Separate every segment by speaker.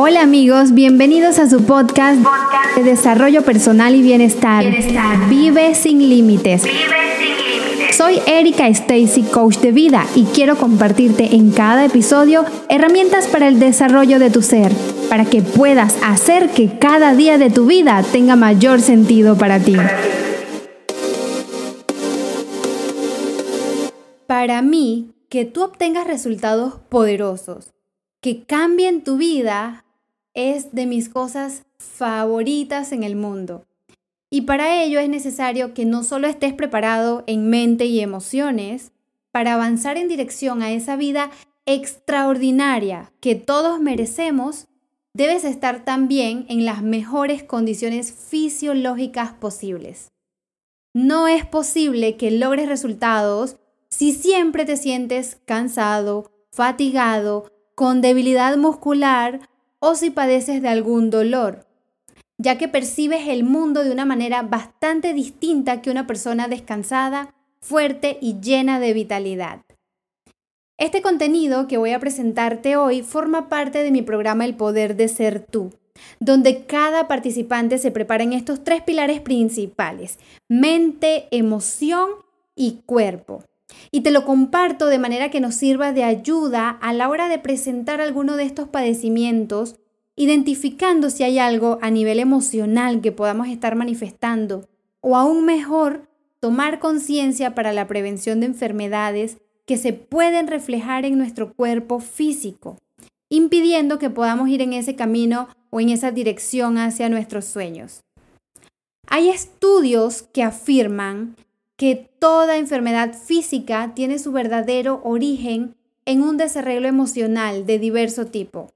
Speaker 1: Hola amigos, bienvenidos a su podcast, de desarrollo personal y bienestar. Vive sin límites. Soy Erika Stacy, coach de vida, y quiero compartirte en cada episodio herramientas para el desarrollo de tu ser, para que puedas hacer que cada día de tu vida tenga mayor sentido para ti. Para mí, que tú obtengas resultados poderosos, que cambien tu vida, es de mis cosas favoritas en el mundo. Y para ello es necesario que no solo estés preparado en mente y emociones para avanzar en dirección a esa vida extraordinaria que todos merecemos, debes estar también en las mejores condiciones fisiológicas posibles. No es posible que logres resultados si siempre te sientes cansado, fatigado, con debilidad muscular o si padeces de algún dolor, ya que percibes el mundo de una manera bastante distinta que una persona descansada, fuerte y llena de vitalidad. Este contenido que voy a presentarte hoy forma parte de mi programa El Poder de Ser Tú, donde cada participante se prepara en estos tres pilares principales, mente, emoción y cuerpo y te lo comparto de manera que nos sirva de ayuda a la hora de presentar alguno de estos padecimientos, identificando si hay algo a nivel emocional que podamos estar manifestando, o aún mejor, tomar conciencia para la prevención de enfermedades que se pueden reflejar en nuestro cuerpo físico, impidiendo que podamos ir en ese camino o en esa dirección hacia nuestros sueños. Hay estudios que afirman que toda enfermedad física tiene su verdadero origen en un desarreglo emocional de diverso tipo.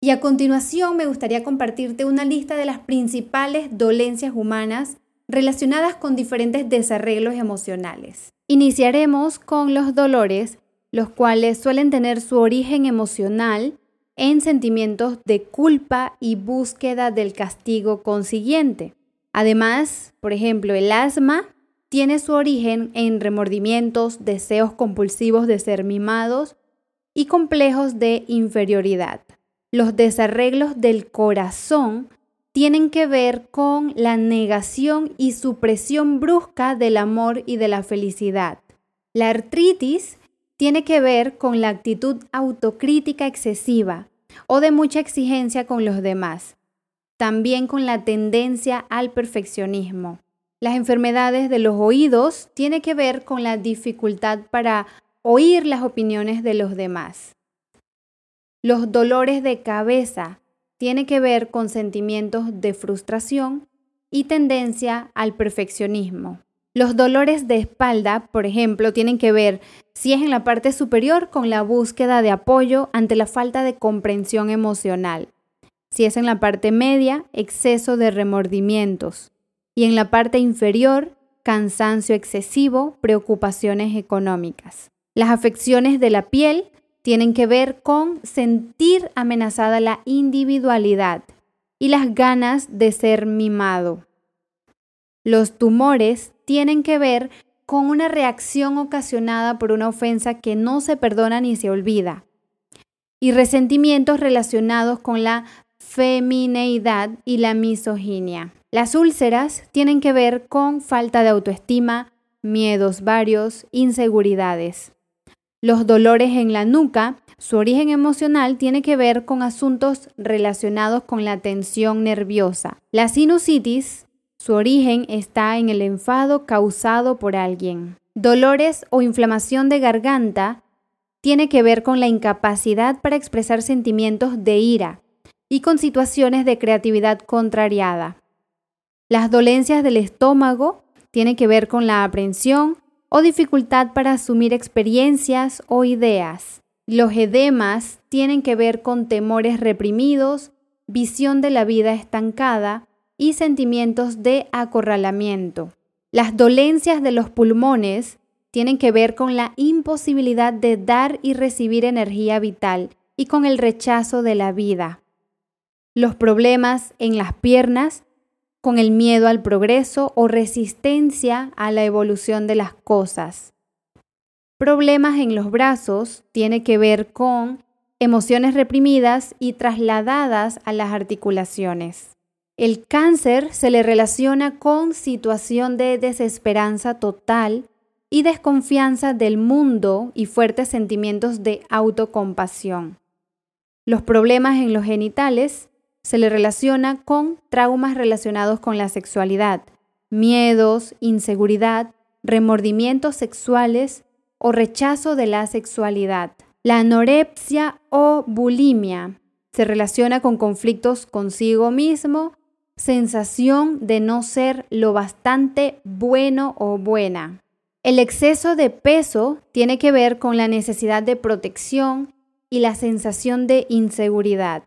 Speaker 1: Y a continuación me gustaría compartirte una lista de las principales dolencias humanas relacionadas con diferentes desarreglos emocionales. Iniciaremos con los dolores, los cuales suelen tener su origen emocional en sentimientos de culpa y búsqueda del castigo consiguiente. Además, por ejemplo, el asma tiene su origen en remordimientos, deseos compulsivos de ser mimados y complejos de inferioridad. Los desarreglos del corazón tienen que ver con la negación y supresión brusca del amor y de la felicidad. La artritis tiene que ver con la actitud autocrítica excesiva o de mucha exigencia con los demás, también con la tendencia al perfeccionismo. Las enfermedades de los oídos tienen que ver con la dificultad para oír las opiniones de los demás. Los dolores de cabeza tienen que ver con sentimientos de frustración y tendencia al perfeccionismo. Los dolores de espalda, por ejemplo, tienen que ver, si es en la parte superior, con la búsqueda de apoyo ante la falta de comprensión emocional. Si es en la parte media, exceso de remordimientos y en la parte inferior, cansancio excesivo, preocupaciones económicas. Las afecciones de la piel tienen que ver con sentir amenazada la individualidad y las ganas de ser mimado. Los tumores tienen que ver con una reacción ocasionada por una ofensa que no se perdona ni se olvida. Y resentimientos relacionados con la femineidad y la misoginia. Las úlceras tienen que ver con falta de autoestima, miedos varios, inseguridades. Los dolores en la nuca, su origen emocional tiene que ver con asuntos relacionados con la tensión nerviosa. La sinusitis, su origen está en el enfado causado por alguien. Dolores o inflamación de garganta tiene que ver con la incapacidad para expresar sentimientos de ira y con situaciones de creatividad contrariada. Las dolencias del estómago tienen que ver con la aprensión o dificultad para asumir experiencias o ideas. Los edemas tienen que ver con temores reprimidos, visión de la vida estancada y sentimientos de acorralamiento. Las dolencias de los pulmones tienen que ver con la imposibilidad de dar y recibir energía vital y con el rechazo de la vida. Los problemas en las piernas con el miedo al progreso o resistencia a la evolución de las cosas. Problemas en los brazos tiene que ver con emociones reprimidas y trasladadas a las articulaciones. El cáncer se le relaciona con situación de desesperanza total y desconfianza del mundo y fuertes sentimientos de autocompasión. Los problemas en los genitales se le relaciona con traumas relacionados con la sexualidad, miedos, inseguridad, remordimientos sexuales o rechazo de la sexualidad. La anorexia o bulimia se relaciona con conflictos consigo mismo, sensación de no ser lo bastante bueno o buena. El exceso de peso tiene que ver con la necesidad de protección y la sensación de inseguridad.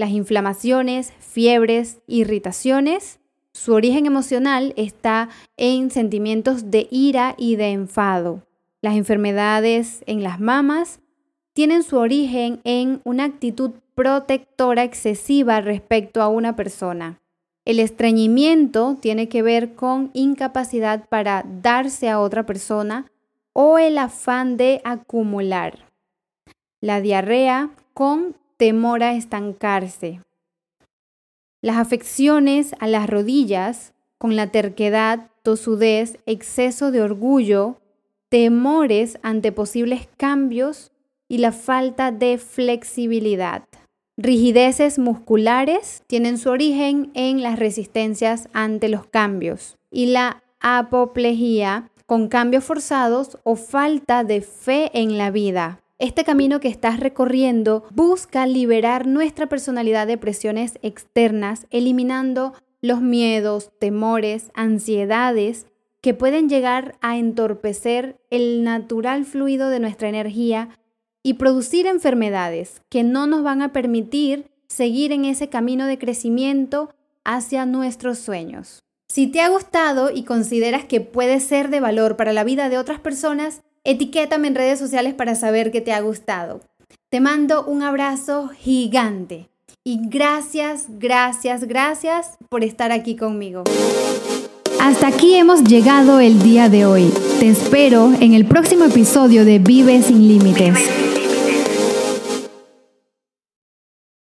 Speaker 1: Las inflamaciones, fiebres, irritaciones, su origen emocional está en sentimientos de ira y de enfado. Las enfermedades en las mamas tienen su origen en una actitud protectora excesiva respecto a una persona. El estreñimiento tiene que ver con incapacidad para darse a otra persona o el afán de acumular. La diarrea con temor a estancarse. Las afecciones a las rodillas con la terquedad, tosudez, exceso de orgullo, temores ante posibles cambios y la falta de flexibilidad. Rigideces musculares tienen su origen en las resistencias ante los cambios y la apoplejía con cambios forzados o falta de fe en la vida. Este camino que estás recorriendo busca liberar nuestra personalidad de presiones externas, eliminando los miedos, temores, ansiedades que pueden llegar a entorpecer el natural fluido de nuestra energía y producir enfermedades que no nos van a permitir seguir en ese camino de crecimiento hacia nuestros sueños. Si te ha gustado y consideras que puede ser de valor para la vida de otras personas, etiquétame en redes sociales para saber que te ha gustado. Te mando un abrazo gigante y gracias, gracias, gracias por estar aquí conmigo. Hasta aquí hemos llegado el día de hoy. Te espero en el próximo episodio de Vive sin Límites.